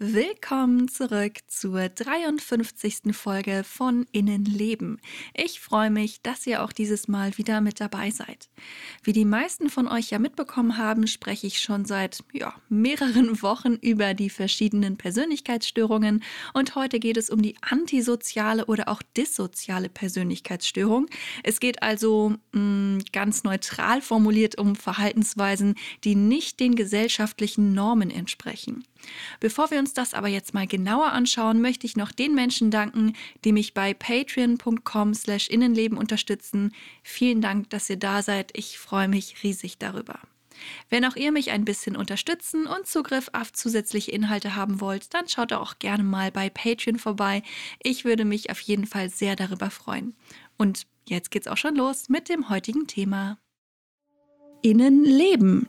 Willkommen zurück zur 53. Folge von Innenleben. Ich freue mich, dass ihr auch dieses Mal wieder mit dabei seid. Wie die meisten von euch ja mitbekommen haben, spreche ich schon seit ja, mehreren Wochen über die verschiedenen Persönlichkeitsstörungen und heute geht es um die antisoziale oder auch dissoziale Persönlichkeitsstörung. Es geht also mh, mm, ganz neutral formuliert um Verhaltensweisen, die nicht den gesellschaftlichen Normen entsprechen. Bevor wir uns das aber jetzt mal genauer anschauen, möchte ich noch den Menschen danken, die mich bei patreon.com/innenleben unterstützen. Vielen Dank, dass ihr da seid. Ich freue mich riesig darüber. Wenn auch ihr mich ein bisschen unterstützen und Zugriff auf zusätzliche Inhalte haben wollt, dann schaut auch gerne mal bei Patreon vorbei. Ich würde mich auf jeden Fall sehr darüber freuen. Und jetzt geht's auch schon los mit dem heutigen Thema. Innenleben,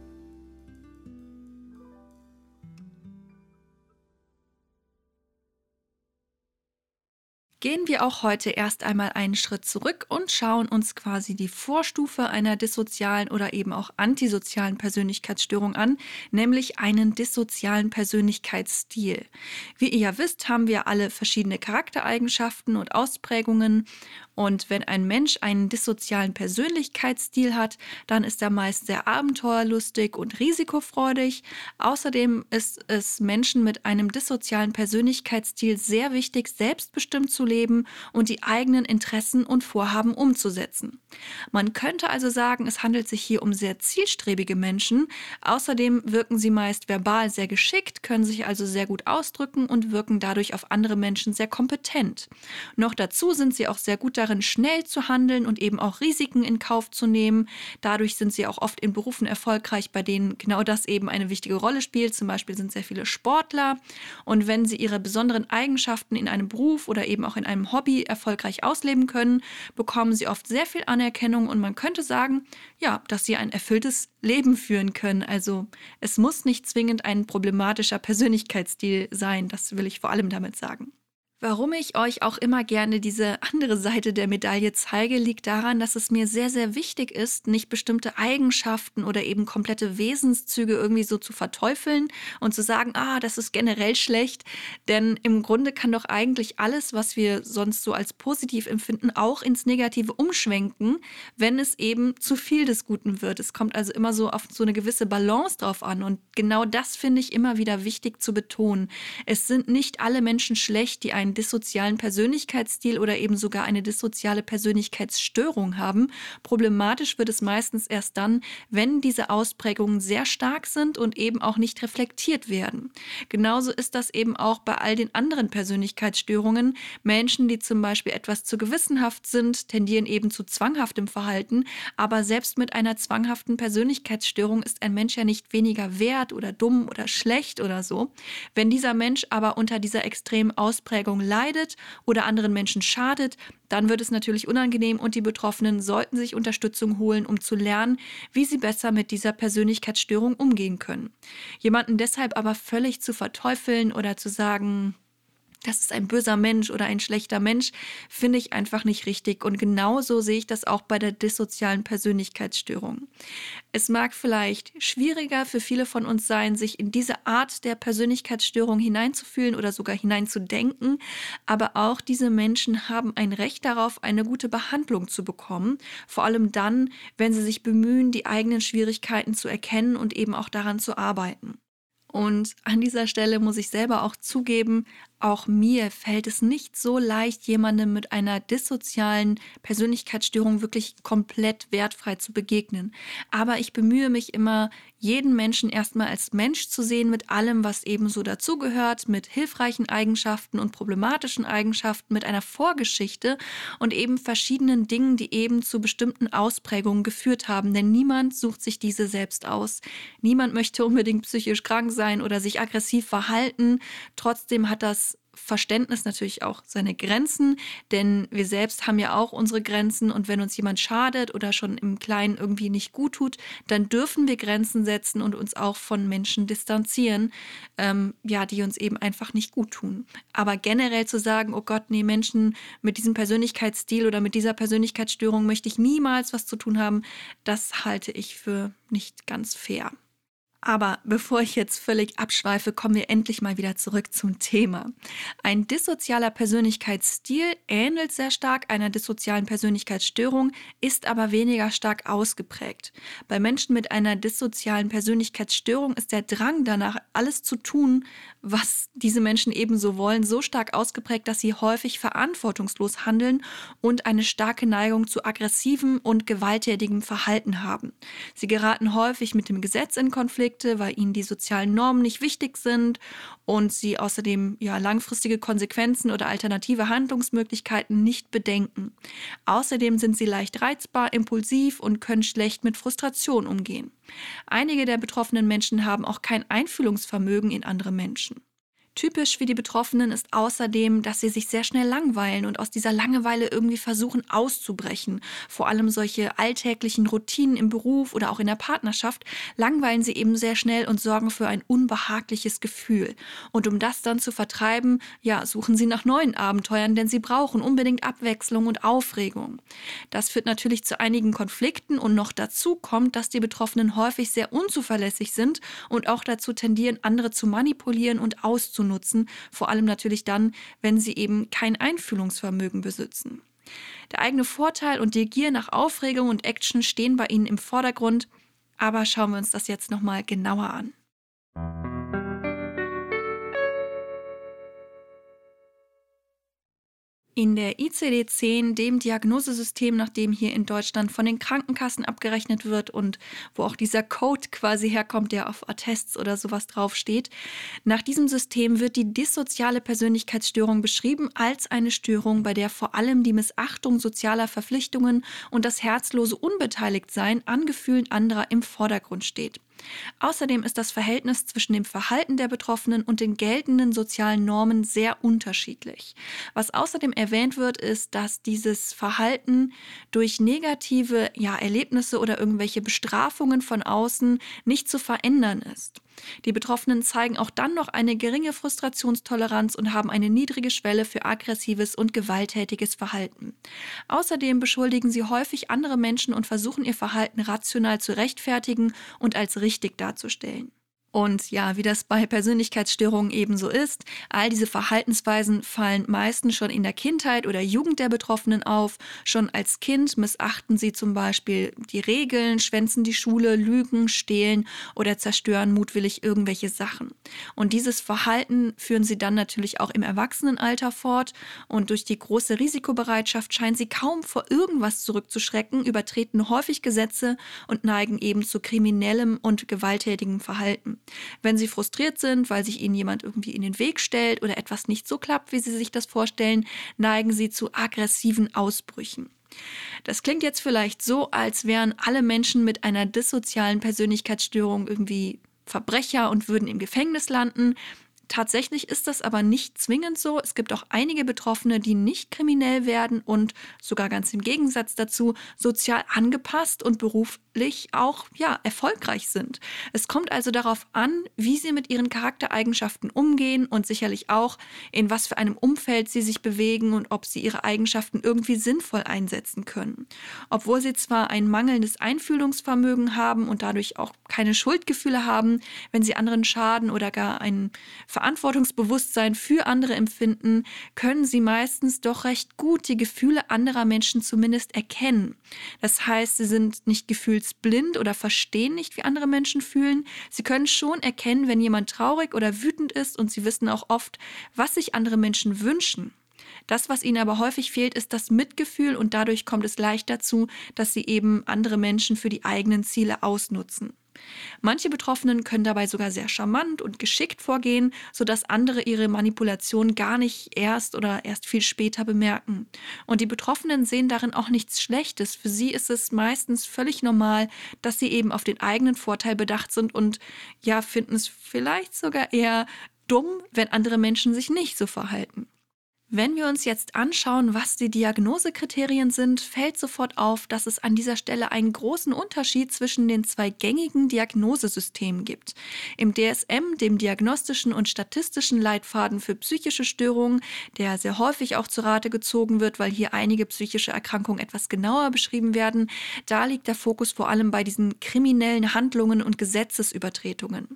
Gehen wir auch heute erst einmal einen Schritt zurück und schauen uns quasi die Vorstufe einer dissozialen oder eben auch antisozialen Persönlichkeitsstörung an, nämlich einen dissozialen Persönlichkeitsstil. Wie ihr ja wisst, haben wir alle verschiedene Charaktereigenschaften und Ausprägungen und wenn ein Mensch einen dissozialen Persönlichkeitsstil hat, dann ist er meist sehr abenteuerlustig und risikofreudig. Außerdem ist es Menschen mit einem dissozialen Persönlichkeitsstil sehr wichtig, selbstbestimmt zu leben und die eigenen Interessen und Vorhaben umzusetzen. Man könnte also sagen, es handelt sich hier um sehr zielstrebige Menschen. Außerdem wirken sie meist verbal sehr geschickt, können sich also sehr gut ausdrücken und wirken dadurch auf andere Menschen sehr kompetent. Noch dazu sind sie auch sehr gut darin, schnell zu handeln und eben auch Risiken in Kauf zu nehmen. Dadurch sind sie auch oft in Berufen erfolgreich, bei denen genau das eben eine wichtige Rolle spielt. Zum Beispiel sind sehr viele Sportler. Und wenn sie ihre besonderen Eigenschaften in einem Beruf oder eben auch in einem Hobby erfolgreich ausleben können, bekommen sie oft sehr viel Anerkennung und man könnte sagen, ja, dass sie ein erfülltes Leben führen können. Also es muss nicht zwingend ein problematischer Persönlichkeitsstil sein, das will ich vor allem damit sagen. Warum ich euch auch immer gerne diese andere Seite der Medaille zeige, liegt daran, dass es mir sehr, sehr wichtig ist, nicht bestimmte Eigenschaften oder eben komplette Wesenszüge irgendwie so zu verteufeln und zu sagen, ah, das ist generell schlecht. Denn im Grunde kann doch eigentlich alles, was wir sonst so als positiv empfinden, auch ins Negative umschwenken, wenn es eben zu viel des Guten wird. Es kommt also immer so auf so eine gewisse Balance drauf an. Und genau das finde ich immer wieder wichtig zu betonen. Es sind nicht alle Menschen schlecht, die einen einen dissozialen Persönlichkeitsstil oder eben sogar eine dissoziale Persönlichkeitsstörung haben. Problematisch wird es meistens erst dann, wenn diese Ausprägungen sehr stark sind und eben auch nicht reflektiert werden. Genauso ist das eben auch bei all den anderen Persönlichkeitsstörungen. Menschen, die zum Beispiel etwas zu gewissenhaft sind, tendieren eben zu zwanghaftem Verhalten, aber selbst mit einer zwanghaften Persönlichkeitsstörung ist ein Mensch ja nicht weniger wert oder dumm oder schlecht oder so. Wenn dieser Mensch aber unter dieser extremen Ausprägung leidet oder anderen Menschen schadet, dann wird es natürlich unangenehm und die Betroffenen sollten sich Unterstützung holen, um zu lernen, wie sie besser mit dieser Persönlichkeitsstörung umgehen können. Jemanden deshalb aber völlig zu verteufeln oder zu sagen, das ist ein böser Mensch oder ein schlechter Mensch, finde ich einfach nicht richtig. Und genauso sehe ich das auch bei der dissozialen Persönlichkeitsstörung. Es mag vielleicht schwieriger für viele von uns sein, sich in diese Art der Persönlichkeitsstörung hineinzufühlen oder sogar hineinzudenken, aber auch diese Menschen haben ein Recht darauf, eine gute Behandlung zu bekommen, vor allem dann, wenn sie sich bemühen, die eigenen Schwierigkeiten zu erkennen und eben auch daran zu arbeiten. Und an dieser Stelle muss ich selber auch zugeben, auch mir fällt es nicht so leicht, jemandem mit einer dissozialen Persönlichkeitsstörung wirklich komplett wertfrei zu begegnen. Aber ich bemühe mich immer, jeden Menschen erstmal als Mensch zu sehen mit allem, was eben so dazugehört, mit hilfreichen Eigenschaften und problematischen Eigenschaften, mit einer Vorgeschichte und eben verschiedenen Dingen, die eben zu bestimmten Ausprägungen geführt haben. Denn niemand sucht sich diese selbst aus. Niemand möchte unbedingt psychisch krank sein oder sich aggressiv verhalten. Trotzdem hat das Verständnis natürlich auch seine Grenzen, denn wir selbst haben ja auch unsere Grenzen und wenn uns jemand schadet oder schon im Kleinen irgendwie nicht gut tut, dann dürfen wir Grenzen setzen und uns auch von Menschen distanzieren, ähm, ja, die uns eben einfach nicht gut tun. Aber generell zu sagen, oh Gott, nee, Menschen mit diesem Persönlichkeitsstil oder mit dieser Persönlichkeitsstörung möchte ich niemals was zu tun haben, das halte ich für nicht ganz fair. Aber bevor ich jetzt völlig abschweife, kommen wir endlich mal wieder zurück zum Thema. Ein dissozialer Persönlichkeitsstil ähnelt sehr stark einer dissozialen Persönlichkeitsstörung, ist aber weniger stark ausgeprägt. Bei Menschen mit einer dissozialen Persönlichkeitsstörung ist der Drang danach, alles zu tun, was diese Menschen ebenso wollen, so stark ausgeprägt, dass sie häufig verantwortungslos handeln und eine starke Neigung zu aggressivem und gewalttätigem Verhalten haben. Sie geraten häufig mit dem Gesetz in Konflikt, Konflikte, weil ihnen die sozialen Normen nicht wichtig sind und sie außerdem ja langfristige Konsequenzen oder alternative Handlungsmöglichkeiten nicht bedenken. Außerdem sind sie leicht reizbar, impulsiv und können schlecht mit Frustration umgehen. Einige der betroffenen Menschen haben auch kein Einfühlungsvermögen in andere Menschen. Typisch für die Betroffenen ist außerdem, dass sie sich sehr schnell langweilen und aus dieser Langeweile irgendwie versuchen auszubrechen. Vor allem solche alltäglichen Routinen im Beruf oder auch in der Partnerschaft langweilen sie eben sehr schnell und sorgen für ein unbehagliches Gefühl. Und um das dann zu vertreiben, ja, suchen sie nach neuen Abenteuern, denn sie brauchen unbedingt Abwechslung und Aufregung. Das führt natürlich zu einigen Konflikten und noch dazu kommt, dass die Betroffenen häufig sehr unzuverlässig sind und auch dazu tendieren, andere zu manipulieren und zu nutzen, vor allem natürlich dann, wenn sie eben kein Einfühlungsvermögen besitzen. Der eigene Vorteil und die Gier nach Aufregung und Action stehen bei ihnen im Vordergrund, aber schauen wir uns das jetzt nochmal genauer an. In der ICD-10, dem Diagnosesystem, nach dem hier in Deutschland von den Krankenkassen abgerechnet wird und wo auch dieser Code quasi herkommt, der auf Attests oder sowas draufsteht, nach diesem System wird die dissoziale Persönlichkeitsstörung beschrieben als eine Störung, bei der vor allem die Missachtung sozialer Verpflichtungen und das herzlose Unbeteiligtsein an Gefühlen anderer im Vordergrund steht. Außerdem ist das Verhältnis zwischen dem Verhalten der Betroffenen und den geltenden sozialen Normen sehr unterschiedlich. Was außerdem erwähnt wird, ist, dass dieses Verhalten durch negative ja, Erlebnisse oder irgendwelche Bestrafungen von außen nicht zu verändern ist. Die Betroffenen zeigen auch dann noch eine geringe Frustrationstoleranz und haben eine niedrige Schwelle für aggressives und gewalttätiges Verhalten. Außerdem beschuldigen sie häufig andere Menschen und versuchen ihr Verhalten rational zu rechtfertigen und als richtig darzustellen. Und ja, wie das bei Persönlichkeitsstörungen ebenso ist, all diese Verhaltensweisen fallen meistens schon in der Kindheit oder Jugend der Betroffenen auf. Schon als Kind missachten sie zum Beispiel die Regeln, schwänzen die Schule, lügen, stehlen oder zerstören mutwillig irgendwelche Sachen. Und dieses Verhalten führen sie dann natürlich auch im Erwachsenenalter fort. Und durch die große Risikobereitschaft scheinen sie kaum vor irgendwas zurückzuschrecken, übertreten häufig Gesetze und neigen eben zu kriminellem und gewalttätigem Verhalten. Wenn sie frustriert sind, weil sich ihnen jemand irgendwie in den Weg stellt oder etwas nicht so klappt, wie sie sich das vorstellen, neigen sie zu aggressiven Ausbrüchen. Das klingt jetzt vielleicht so, als wären alle Menschen mit einer dissozialen Persönlichkeitsstörung irgendwie Verbrecher und würden im Gefängnis landen. Tatsächlich ist das aber nicht zwingend so. Es gibt auch einige Betroffene, die nicht kriminell werden und sogar ganz im Gegensatz dazu sozial angepasst und beruflich auch ja, erfolgreich sind. Es kommt also darauf an, wie sie mit ihren Charaktereigenschaften umgehen und sicherlich auch, in was für einem Umfeld sie sich bewegen und ob sie ihre Eigenschaften irgendwie sinnvoll einsetzen können. Obwohl sie zwar ein mangelndes Einfühlungsvermögen haben und dadurch auch keine Schuldgefühle haben, wenn sie anderen schaden oder gar einen Verantwortungsbewusstsein für andere empfinden, können sie meistens doch recht gut die Gefühle anderer Menschen zumindest erkennen. Das heißt, sie sind nicht gefühlsblind oder verstehen nicht, wie andere Menschen fühlen. Sie können schon erkennen, wenn jemand traurig oder wütend ist und sie wissen auch oft, was sich andere Menschen wünschen. Das, was ihnen aber häufig fehlt, ist das Mitgefühl und dadurch kommt es leicht dazu, dass sie eben andere Menschen für die eigenen Ziele ausnutzen. Manche Betroffenen können dabei sogar sehr charmant und geschickt vorgehen, sodass andere ihre Manipulation gar nicht erst oder erst viel später bemerken. Und die Betroffenen sehen darin auch nichts Schlechtes. Für sie ist es meistens völlig normal, dass sie eben auf den eigenen Vorteil bedacht sind und ja, finden es vielleicht sogar eher dumm, wenn andere Menschen sich nicht so verhalten. Wenn wir uns jetzt anschauen, was die Diagnosekriterien sind, fällt sofort auf, dass es an dieser Stelle einen großen Unterschied zwischen den zwei gängigen Diagnosesystemen gibt. Im DSM, dem diagnostischen und statistischen Leitfaden für psychische Störungen, der sehr häufig auch zu Rate gezogen wird, weil hier einige psychische Erkrankungen etwas genauer beschrieben werden, da liegt der Fokus vor allem bei diesen kriminellen Handlungen und Gesetzesübertretungen.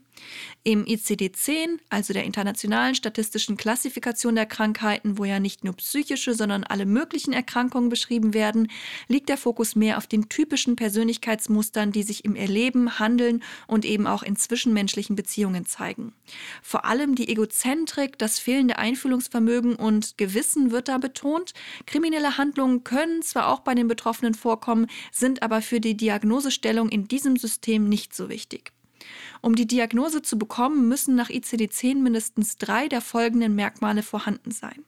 Im ICD-10, also der Internationalen Statistischen Klassifikation der Krankheiten, wo ja nicht nur psychische, sondern alle möglichen Erkrankungen beschrieben werden, liegt der Fokus mehr auf den typischen Persönlichkeitsmustern, die sich im Erleben, Handeln und eben auch in zwischenmenschlichen Beziehungen zeigen. Vor allem die Egozentrik, das fehlende Einfühlungsvermögen und Gewissen wird da betont. Kriminelle Handlungen können zwar auch bei den Betroffenen vorkommen, sind aber für die Diagnosestellung in diesem System nicht so wichtig. Um die Diagnose zu bekommen, müssen nach ICD-10 mindestens drei der folgenden Merkmale vorhanden sein.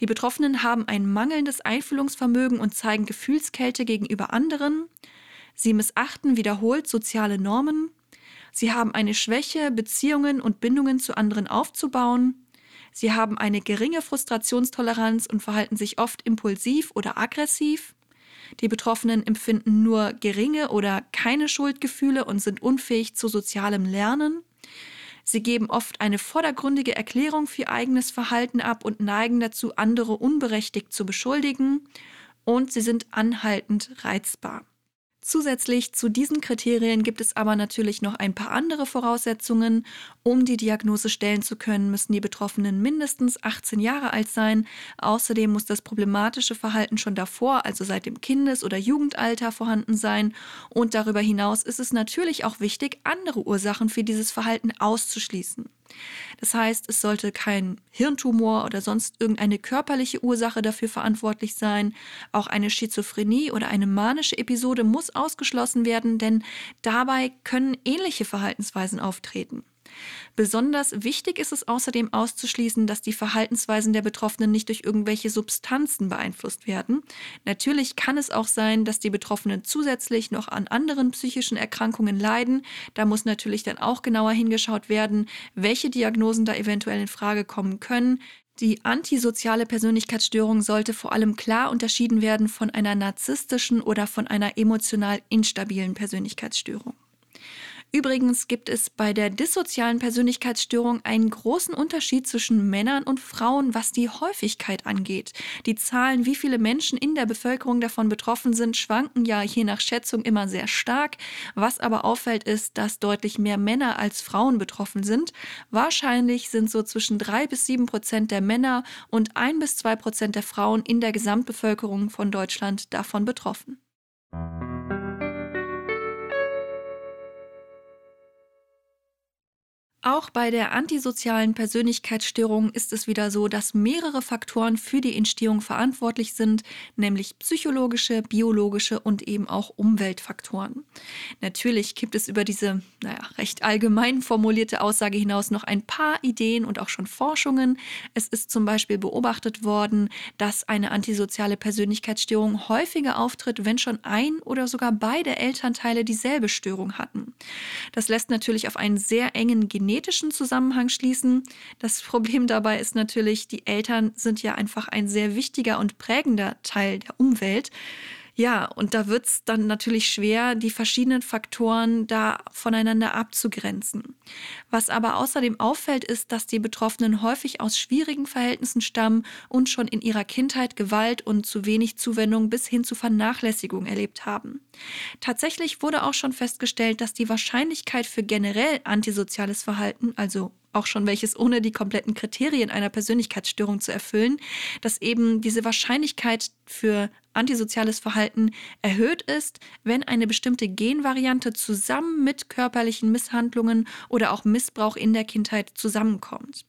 Die Betroffenen haben ein mangelndes Einfühlungsvermögen und zeigen Gefühlskälte gegenüber anderen. Sie missachten wiederholt soziale Normen. Sie haben eine Schwäche, Beziehungen und Bindungen zu anderen aufzubauen. Sie haben eine geringe Frustrationstoleranz und verhalten sich oft impulsiv oder aggressiv. Die Betroffenen empfinden nur geringe oder keine Schuldgefühle und sind unfähig zu sozialem Lernen. Sie geben oft eine vordergründige Erklärung für ihr eigenes Verhalten ab und neigen dazu, andere unberechtigt zu beschuldigen. Und sie sind anhaltend reizbar. Zusätzlich zu diesen Kriterien gibt es aber natürlich noch ein paar andere Voraussetzungen. Um die Diagnose stellen zu können, müssen die Betroffenen mindestens 18 Jahre alt sein. Außerdem muss das problematische Verhalten schon davor, also seit dem Kindes- oder Jugendalter, vorhanden sein. Und darüber hinaus ist es natürlich auch wichtig, andere Ursachen für dieses Verhalten auszuschließen. Das heißt, es sollte kein Hirntumor oder sonst irgendeine körperliche Ursache dafür verantwortlich sein. Auch eine Schizophrenie oder eine manische Episode muss ausgeschlossen werden, denn dabei können ähnliche Verhaltensweisen auftreten. Besonders wichtig ist es außerdem auszuschließen, dass die Verhaltensweisen der Betroffenen nicht durch irgendwelche Substanzen beeinflusst werden. Natürlich kann es auch sein, dass die Betroffenen zusätzlich noch an anderen psychischen Erkrankungen leiden. Da muss natürlich dann auch genauer hingeschaut werden, welche Diagnosen da eventuell in Frage kommen können. Die antisoziale Persönlichkeitsstörung sollte vor allem klar unterschieden werden von einer narzisstischen oder von einer emotional instabilen Persönlichkeitsstörung. Übrigens gibt es bei der dissozialen Persönlichkeitsstörung einen großen Unterschied zwischen Männern und Frauen, was die Häufigkeit angeht. Die Zahlen, wie viele Menschen in der Bevölkerung davon betroffen sind, schwanken ja je nach Schätzung immer sehr stark. Was aber auffällt, ist, dass deutlich mehr Männer als Frauen betroffen sind. Wahrscheinlich sind so zwischen drei bis sieben Prozent der Männer und ein bis zwei Prozent der Frauen in der Gesamtbevölkerung von Deutschland davon betroffen. Auch bei der antisozialen Persönlichkeitsstörung ist es wieder so, dass mehrere Faktoren für die Entstehung verantwortlich sind, nämlich psychologische, biologische und eben auch Umweltfaktoren. Natürlich gibt es über diese, naja, recht allgemein formulierte Aussage hinaus noch ein paar Ideen und auch schon Forschungen. Es ist zum Beispiel beobachtet worden, dass eine antisoziale Persönlichkeitsstörung häufiger auftritt, wenn schon ein oder sogar beide Elternteile dieselbe Störung hatten. Das lässt natürlich auf einen sehr engen genetischen Zusammenhang schließen. Das Problem dabei ist natürlich, die Eltern sind ja einfach ein sehr wichtiger und prägender Teil der Umwelt. Ja, und da wird es dann natürlich schwer, die verschiedenen Faktoren da voneinander abzugrenzen. Was aber außerdem auffällt, ist, dass die Betroffenen häufig aus schwierigen Verhältnissen stammen und schon in ihrer Kindheit Gewalt und zu wenig Zuwendung bis hin zu Vernachlässigung erlebt haben. Tatsächlich wurde auch schon festgestellt, dass die Wahrscheinlichkeit für generell antisoziales Verhalten, also auch schon welches ohne die kompletten Kriterien einer Persönlichkeitsstörung zu erfüllen, dass eben diese Wahrscheinlichkeit für antisoziales Verhalten erhöht ist, wenn eine bestimmte Genvariante zusammen mit körperlichen Misshandlungen oder auch Missbrauch in der Kindheit zusammenkommt.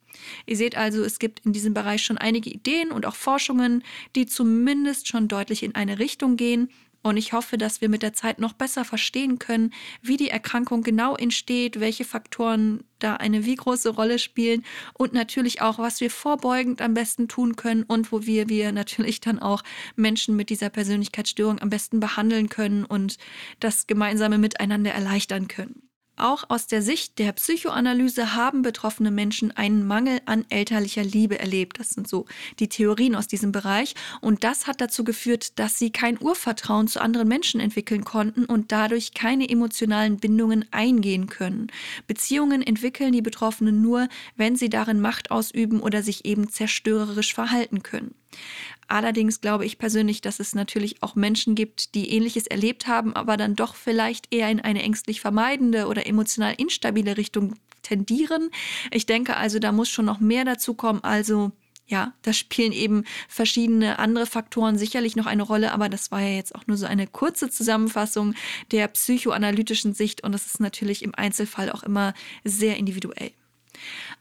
Ihr seht also, es gibt in diesem Bereich schon einige Ideen und auch Forschungen, die zumindest schon deutlich in eine Richtung gehen, und ich hoffe, dass wir mit der Zeit noch besser verstehen können, wie die Erkrankung genau entsteht, welche Faktoren da eine wie große Rolle spielen und natürlich auch, was wir vorbeugend am besten tun können und wo wir, wir natürlich dann auch Menschen mit dieser Persönlichkeitsstörung am besten behandeln können und das gemeinsame Miteinander erleichtern können. Auch aus der Sicht der Psychoanalyse haben betroffene Menschen einen Mangel an elterlicher Liebe erlebt. Das sind so die Theorien aus diesem Bereich. Und das hat dazu geführt, dass sie kein Urvertrauen zu anderen Menschen entwickeln konnten und dadurch keine emotionalen Bindungen eingehen können. Beziehungen entwickeln die Betroffenen nur, wenn sie darin Macht ausüben oder sich eben zerstörerisch verhalten können. Allerdings glaube ich persönlich, dass es natürlich auch Menschen gibt, die ähnliches erlebt haben, aber dann doch vielleicht eher in eine ängstlich vermeidende oder emotional instabile Richtung tendieren. Ich denke also, da muss schon noch mehr dazu kommen. Also ja, da spielen eben verschiedene andere Faktoren sicherlich noch eine Rolle, aber das war ja jetzt auch nur so eine kurze Zusammenfassung der psychoanalytischen Sicht und das ist natürlich im Einzelfall auch immer sehr individuell.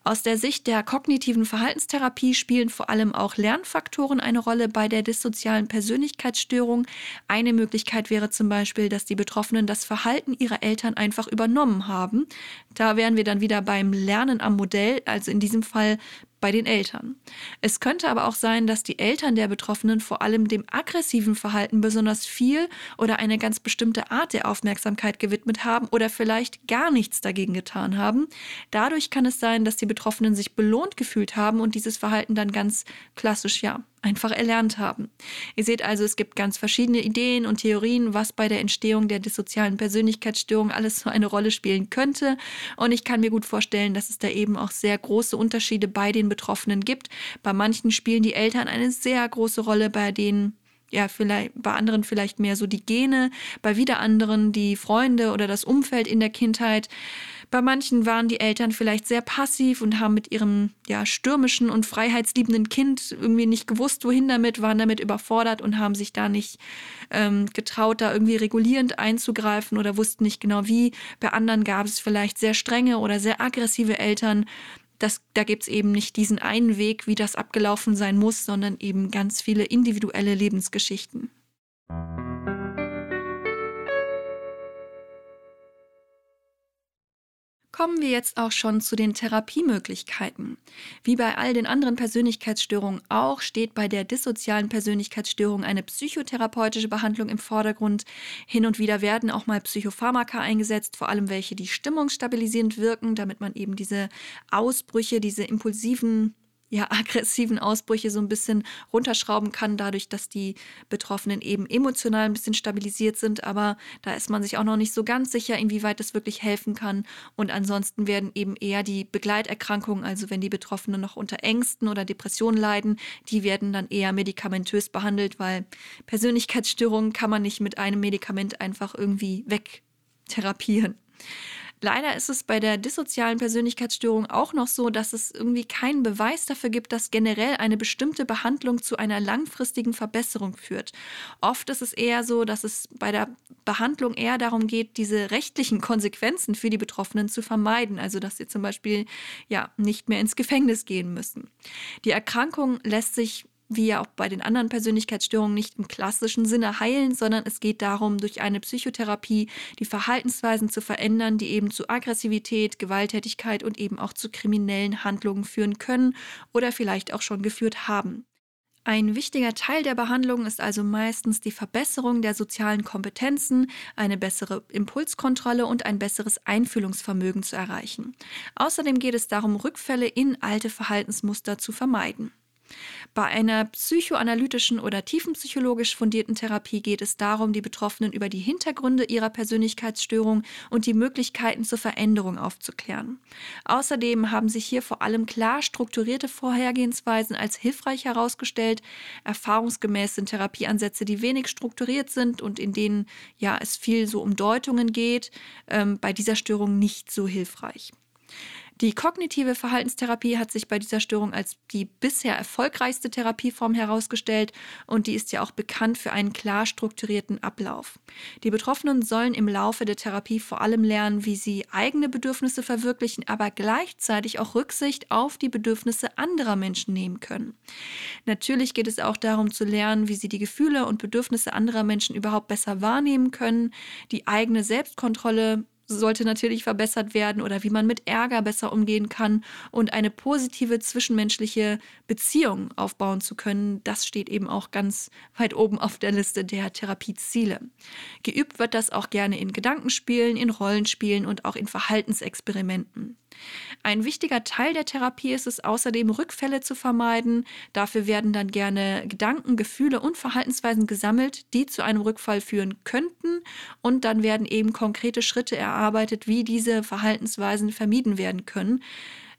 Aus der Sicht der kognitiven Verhaltenstherapie spielen vor allem auch Lernfaktoren eine Rolle bei der dissozialen Persönlichkeitsstörung. Eine Möglichkeit wäre zum Beispiel, dass die Betroffenen das Verhalten ihrer Eltern einfach übernommen haben. Da wären wir dann wieder beim Lernen am Modell, also in diesem Fall bei den Eltern. Es könnte aber auch sein, dass die Eltern der Betroffenen vor allem dem aggressiven Verhalten besonders viel oder eine ganz bestimmte Art der Aufmerksamkeit gewidmet haben oder vielleicht gar nichts dagegen getan haben. Dadurch kann es sein, dass die Betroffenen sich belohnt gefühlt haben und dieses Verhalten dann ganz klassisch ja einfach erlernt haben. Ihr seht also, es gibt ganz verschiedene Ideen und Theorien, was bei der Entstehung der dissozialen Persönlichkeitsstörung alles so eine Rolle spielen könnte. Und ich kann mir gut vorstellen, dass es da eben auch sehr große Unterschiede bei den Betroffenen gibt. Bei manchen spielen die Eltern eine sehr große Rolle, bei denen ja, vielleicht bei anderen vielleicht mehr so die Gene, bei wieder anderen die Freunde oder das Umfeld in der Kindheit. Bei manchen waren die Eltern vielleicht sehr passiv und haben mit ihrem ja, stürmischen und freiheitsliebenden Kind irgendwie nicht gewusst, wohin damit, waren damit überfordert und haben sich da nicht ähm, getraut, da irgendwie regulierend einzugreifen oder wussten nicht genau wie. Bei anderen gab es vielleicht sehr strenge oder sehr aggressive Eltern. Das, da gibt es eben nicht diesen einen Weg, wie das abgelaufen sein muss, sondern eben ganz viele individuelle Lebensgeschichten. Kommen wir jetzt auch schon zu den Therapiemöglichkeiten. Wie bei all den anderen Persönlichkeitsstörungen auch, steht bei der dissozialen Persönlichkeitsstörung eine psychotherapeutische Behandlung im Vordergrund. Hin und wieder werden auch mal Psychopharmaka eingesetzt, vor allem welche, die stimmungsstabilisierend wirken, damit man eben diese Ausbrüche, diese impulsiven ja, aggressiven Ausbrüche so ein bisschen runterschrauben kann, dadurch, dass die Betroffenen eben emotional ein bisschen stabilisiert sind. Aber da ist man sich auch noch nicht so ganz sicher, inwieweit das wirklich helfen kann. Und ansonsten werden eben eher die Begleiterkrankungen, also wenn die Betroffenen noch unter Ängsten oder Depressionen leiden, die werden dann eher medikamentös behandelt, weil Persönlichkeitsstörungen kann man nicht mit einem Medikament einfach irgendwie wegtherapieren. Leider ist es bei der dissozialen Persönlichkeitsstörung auch noch so, dass es irgendwie keinen Beweis dafür gibt, dass generell eine bestimmte Behandlung zu einer langfristigen Verbesserung führt. Oft ist es eher so, dass es bei der Behandlung eher darum geht, diese rechtlichen Konsequenzen für die Betroffenen zu vermeiden, also dass sie zum Beispiel ja nicht mehr ins Gefängnis gehen müssen. Die Erkrankung lässt sich wie ja auch bei den anderen Persönlichkeitsstörungen nicht im klassischen Sinne heilen, sondern es geht darum, durch eine Psychotherapie die Verhaltensweisen zu verändern, die eben zu Aggressivität, Gewalttätigkeit und eben auch zu kriminellen Handlungen führen können oder vielleicht auch schon geführt haben. Ein wichtiger Teil der Behandlung ist also meistens die Verbesserung der sozialen Kompetenzen, eine bessere Impulskontrolle und ein besseres Einfühlungsvermögen zu erreichen. Außerdem geht es darum, Rückfälle in alte Verhaltensmuster zu vermeiden. Bei einer psychoanalytischen oder tiefenpsychologisch fundierten Therapie geht es darum, die Betroffenen über die Hintergründe ihrer Persönlichkeitsstörung und die Möglichkeiten zur Veränderung aufzuklären. Außerdem haben sich hier vor allem klar strukturierte Vorhergehensweisen als hilfreich herausgestellt. Erfahrungsgemäß sind Therapieansätze, die wenig strukturiert sind und in denen ja es viel so um Deutungen geht, ähm, bei dieser Störung nicht so hilfreich. Die kognitive Verhaltenstherapie hat sich bei dieser Störung als die bisher erfolgreichste Therapieform herausgestellt und die ist ja auch bekannt für einen klar strukturierten Ablauf. Die Betroffenen sollen im Laufe der Therapie vor allem lernen, wie sie eigene Bedürfnisse verwirklichen, aber gleichzeitig auch Rücksicht auf die Bedürfnisse anderer Menschen nehmen können. Natürlich geht es auch darum zu lernen, wie sie die Gefühle und Bedürfnisse anderer Menschen überhaupt besser wahrnehmen können, die eigene Selbstkontrolle sollte natürlich verbessert werden oder wie man mit Ärger besser umgehen kann und eine positive zwischenmenschliche Beziehung aufbauen zu können. Das steht eben auch ganz weit oben auf der Liste der Therapieziele. Geübt wird das auch gerne in Gedankenspielen, in Rollenspielen und auch in Verhaltensexperimenten. Ein wichtiger Teil der Therapie ist es außerdem, Rückfälle zu vermeiden. Dafür werden dann gerne Gedanken, Gefühle und Verhaltensweisen gesammelt, die zu einem Rückfall führen könnten. Und dann werden eben konkrete Schritte erarbeitet, wie diese Verhaltensweisen vermieden werden können.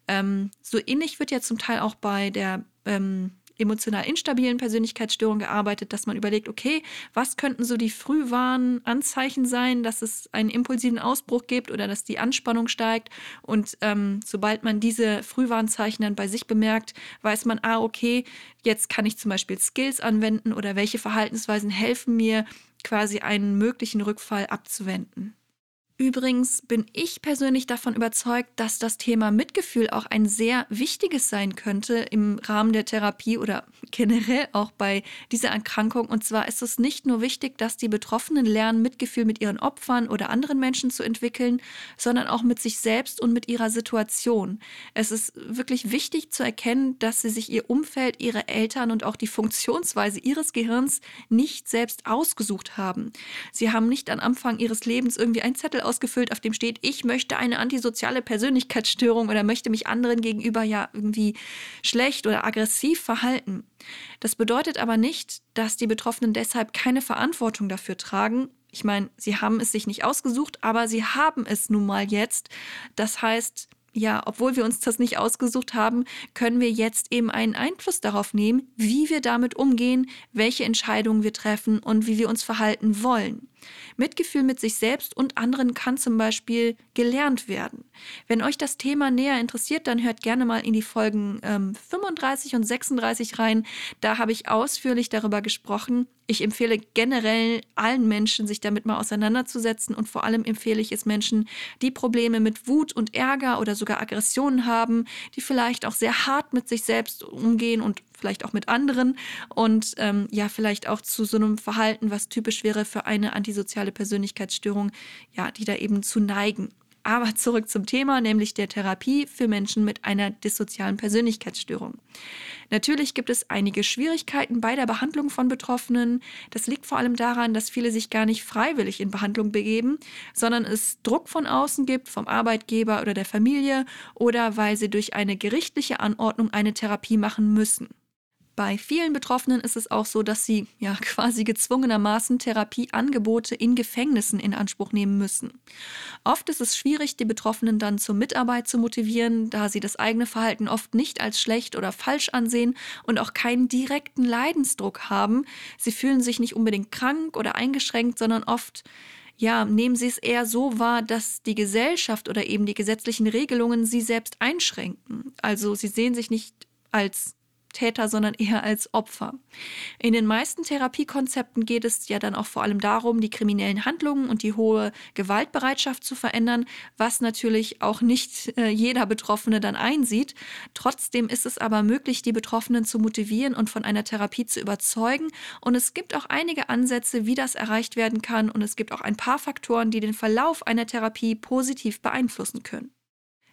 Ähm, so ähnlich wird ja zum Teil auch bei der ähm, emotional instabilen Persönlichkeitsstörung gearbeitet, dass man überlegt, okay, was könnten so die Frühwarnanzeichen sein, dass es einen impulsiven Ausbruch gibt oder dass die Anspannung steigt. Und ähm, sobald man diese Frühwarnzeichen dann bei sich bemerkt, weiß man, ah, okay, jetzt kann ich zum Beispiel Skills anwenden oder welche Verhaltensweisen helfen mir, quasi einen möglichen Rückfall abzuwenden. Übrigens bin ich persönlich davon überzeugt, dass das Thema Mitgefühl auch ein sehr wichtiges sein könnte im Rahmen der Therapie oder generell auch bei dieser Erkrankung. Und zwar ist es nicht nur wichtig, dass die Betroffenen lernen, Mitgefühl mit ihren Opfern oder anderen Menschen zu entwickeln, sondern auch mit sich selbst und mit ihrer Situation. Es ist wirklich wichtig zu erkennen, dass sie sich ihr Umfeld, ihre Eltern und auch die Funktionsweise ihres Gehirns nicht selbst ausgesucht haben. Sie haben nicht am Anfang ihres Lebens irgendwie einen Zettel ausgefüllt, auf dem steht, ich möchte eine antisoziale Persönlichkeitsstörung oder möchte mich anderen gegenüber ja irgendwie schlecht oder aggressiv verhalten. Das bedeutet aber nicht, dass die Betroffenen deshalb keine Verantwortung dafür tragen. Ich meine, sie haben es sich nicht ausgesucht, aber sie haben es nun mal jetzt. Das heißt, ja, obwohl wir uns das nicht ausgesucht haben, können wir jetzt eben einen Einfluss darauf nehmen, wie wir damit umgehen, welche Entscheidungen wir treffen und wie wir uns verhalten wollen. Mitgefühl mit sich selbst und anderen kann zum Beispiel gelernt werden. Wenn euch das Thema näher interessiert, dann hört gerne mal in die Folgen ähm, 35 und 36 rein. Da habe ich ausführlich darüber gesprochen. Ich empfehle generell allen Menschen, sich damit mal auseinanderzusetzen und vor allem empfehle ich es Menschen, die Probleme mit Wut und Ärger oder sogar Aggressionen haben, die vielleicht auch sehr hart mit sich selbst umgehen und vielleicht auch mit anderen und ähm, ja, vielleicht auch zu so einem Verhalten, was typisch wäre für eine antisoziale Persönlichkeitsstörung, ja, die da eben zu neigen. Aber zurück zum Thema, nämlich der Therapie für Menschen mit einer dissozialen Persönlichkeitsstörung. Natürlich gibt es einige Schwierigkeiten bei der Behandlung von Betroffenen. Das liegt vor allem daran, dass viele sich gar nicht freiwillig in Behandlung begeben, sondern es Druck von außen gibt, vom Arbeitgeber oder der Familie oder weil sie durch eine gerichtliche Anordnung eine Therapie machen müssen. Bei vielen Betroffenen ist es auch so, dass sie ja quasi gezwungenermaßen Therapieangebote in Gefängnissen in Anspruch nehmen müssen. Oft ist es schwierig, die Betroffenen dann zur Mitarbeit zu motivieren, da sie das eigene Verhalten oft nicht als schlecht oder falsch ansehen und auch keinen direkten Leidensdruck haben. Sie fühlen sich nicht unbedingt krank oder eingeschränkt, sondern oft ja, nehmen Sie es eher so wahr, dass die Gesellschaft oder eben die gesetzlichen Regelungen Sie selbst einschränken. Also Sie sehen sich nicht als Täter, sondern eher als Opfer. In den meisten Therapiekonzepten geht es ja dann auch vor allem darum, die kriminellen Handlungen und die hohe Gewaltbereitschaft zu verändern, was natürlich auch nicht äh, jeder Betroffene dann einsieht. Trotzdem ist es aber möglich, die Betroffenen zu motivieren und von einer Therapie zu überzeugen. Und es gibt auch einige Ansätze, wie das erreicht werden kann. Und es gibt auch ein paar Faktoren, die den Verlauf einer Therapie positiv beeinflussen können.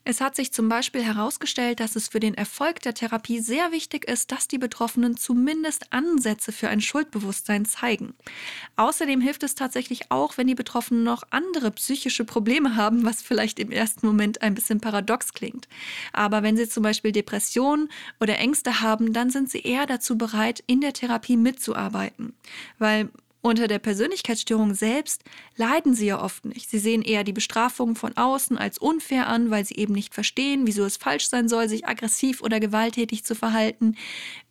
Es hat sich zum Beispiel herausgestellt, dass es für den Erfolg der Therapie sehr wichtig ist, dass die Betroffenen zumindest Ansätze für ein Schuldbewusstsein zeigen. Außerdem hilft es tatsächlich auch, wenn die Betroffenen noch andere psychische Probleme haben, was vielleicht im ersten Moment ein bisschen paradox klingt. Aber wenn sie zum Beispiel Depressionen oder Ängste haben, dann sind sie eher dazu bereit, in der Therapie mitzuarbeiten. Weil unter der Persönlichkeitsstörung selbst leiden sie ja oft nicht. Sie sehen eher die Bestrafung von außen als unfair an, weil sie eben nicht verstehen, wieso es falsch sein soll, sich aggressiv oder gewalttätig zu verhalten.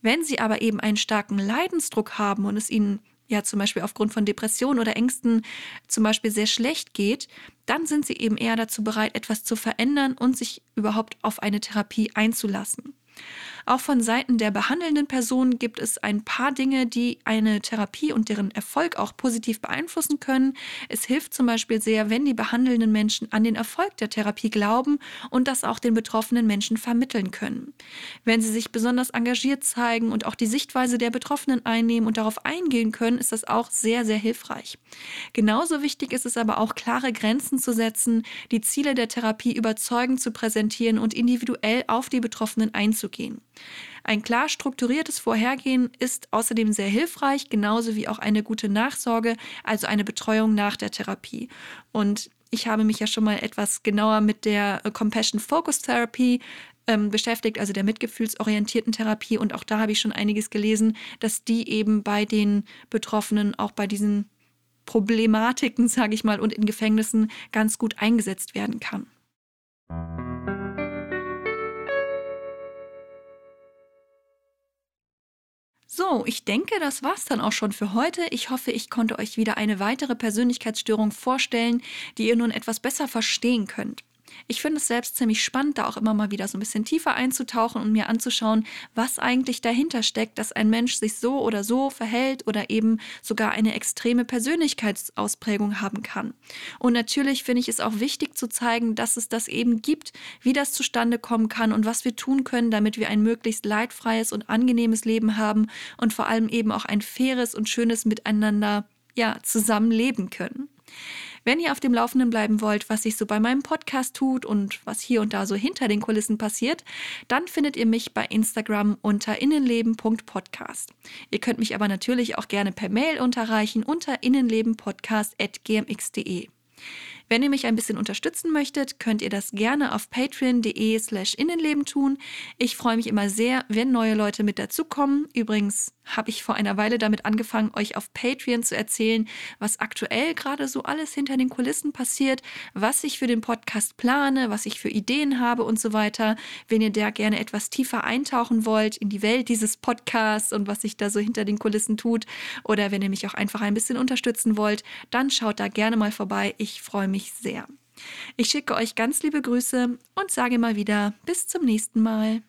Wenn sie aber eben einen starken Leidensdruck haben und es ihnen ja zum Beispiel aufgrund von Depressionen oder Ängsten zum Beispiel sehr schlecht geht, dann sind sie eben eher dazu bereit, etwas zu verändern und sich überhaupt auf eine Therapie einzulassen. Auch von Seiten der behandelnden Person gibt es ein paar Dinge, die eine Therapie und deren Erfolg auch positiv beeinflussen können. Es hilft zum Beispiel sehr, wenn die behandelnden Menschen an den Erfolg der Therapie glauben und das auch den betroffenen Menschen vermitteln können. Wenn sie sich besonders engagiert zeigen und auch die Sichtweise der Betroffenen einnehmen und darauf eingehen können, ist das auch sehr, sehr hilfreich. Genauso wichtig ist es aber auch, klare Grenzen zu setzen, die Ziele der Therapie überzeugend zu präsentieren und individuell auf die Betroffenen einzugehen. Ein klar strukturiertes Vorhergehen ist außerdem sehr hilfreich, genauso wie auch eine gute Nachsorge, also eine Betreuung nach der Therapie. Und ich habe mich ja schon mal etwas genauer mit der äh, Compassion Focus Therapy ähm, beschäftigt, also der mitgefühlsorientierten Therapie. Und auch da habe ich schon einiges gelesen, dass die eben bei den Betroffenen auch bei diesen Problematiken, sage ich mal, und in Gefängnissen ganz gut eingesetzt werden kann. So, ich denke, das war's dann auch schon für heute. Ich hoffe, ich konnte euch wieder eine weitere Persönlichkeitsstörung vorstellen, die ihr nun etwas besser verstehen könnt. Ich finde es selbst ziemlich spannend, da auch immer mal wieder so ein bisschen tiefer einzutauchen und mir anzuschauen, was eigentlich dahinter steckt, dass ein Mensch sich so oder so verhält oder eben sogar eine extreme Persönlichkeitsausprägung haben kann. Und natürlich finde ich es auch wichtig zu zeigen, dass es das eben gibt, wie das zustande kommen kann und was wir tun können, damit wir ein möglichst leidfreies und angenehmes Leben haben und vor allem eben auch ein faires und schönes Miteinander ja, zusammenleben können. Wenn ihr auf dem Laufenden bleiben wollt, was sich so bei meinem Podcast tut und was hier und da so hinter den Kulissen passiert, dann findet ihr mich bei Instagram unter innenleben.podcast. Ihr könnt mich aber natürlich auch gerne per Mail unterreichen unter innenlebenpodcast.gmx.de. Wenn ihr mich ein bisschen unterstützen möchtet, könnt ihr das gerne auf patreon.de slash innenleben tun. Ich freue mich immer sehr, wenn neue Leute mit dazukommen. Übrigens habe ich vor einer Weile damit angefangen, euch auf Patreon zu erzählen, was aktuell gerade so alles hinter den Kulissen passiert, was ich für den Podcast plane, was ich für Ideen habe und so weiter. Wenn ihr da gerne etwas tiefer eintauchen wollt in die Welt dieses Podcasts und was sich da so hinter den Kulissen tut, oder wenn ihr mich auch einfach ein bisschen unterstützen wollt, dann schaut da gerne mal vorbei. Ich freue mich sehr. Ich schicke euch ganz liebe Grüße und sage mal wieder bis zum nächsten Mal.